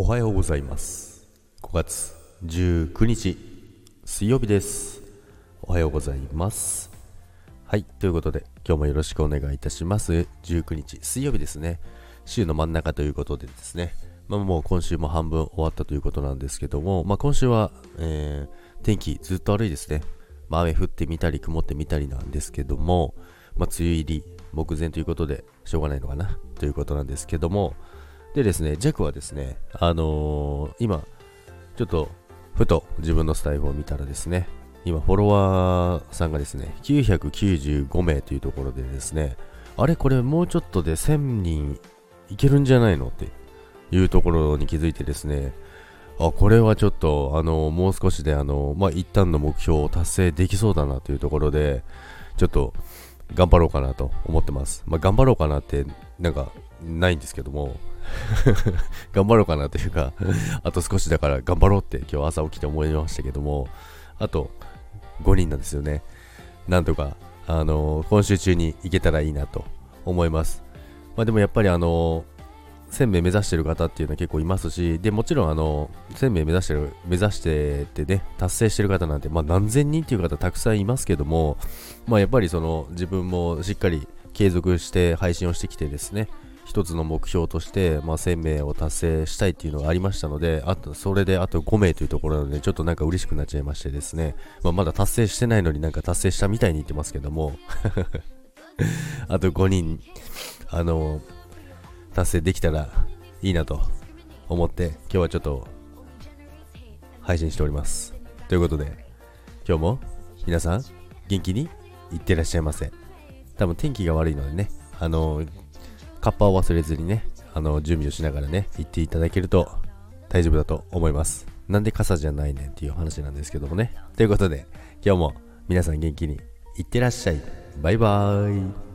おはようございます。5月19日水曜日です。おはようございます。はいということで今日もよろしくお願いいたします。19日水曜日ですね。週の真ん中ということでですね。まあ、もう今週も半分終わったということなんですけども、まあ、今週は、えー、天気ずっと悪いですね、まあ、雨降ってみたり曇ってみたりなんですけども、まあ、梅雨入り目前ということでしょうがないのかなということなんですけども、でですね、ジャックはですね、あのー、今、ちょっと、ふと自分のスタイルを見たらですね、今、フォロワーさんがですね、995名というところでですね、あれこれもうちょっとで1000人いけるんじゃないのっていうところに気づいてですね、あ、これはちょっと、あの、もう少しで、あの、まあ、一旦の目標を達成できそうだなというところで、ちょっと、頑張ろうかなと思ってます。まあ、頑張ろうかなって、なんか、ないんですけども、頑張ろうかなというかあと少しだから頑張ろうって今日朝起きて思いましたけども、あと5人なんですよね。なんとか、あのー、今週中に行けたらいいなと思います。まあでもやっぱりあのー1000名目指してる方っていうのは結構いますし、で、もちろんあの、1000名目指してる、目指しててね、達成してる方なんて、まあ何千人っていう方たくさんいますけども、まあやっぱりその自分もしっかり継続して配信をしてきてですね、一つの目標として、まあ、1000名を達成したいっていうのがありましたので、あと、それであと5名というところなので、ちょっとなんか嬉しくなっちゃいましてですね、まあ、まだ達成してないのになんか達成したみたいに言ってますけども。あと5人、あの、達成できたらいいなと思って今日はちょっと配信しております。ということで今日も皆さん元気にいってらっしゃいませ。多分天気が悪いのでねあのカッパを忘れずにねあの準備をしながらね行っていただけると大丈夫だと思います。なんで傘じゃないねんっていう話なんですけどもね。ということで今日も皆さん元気にいってらっしゃい。バイバーイ。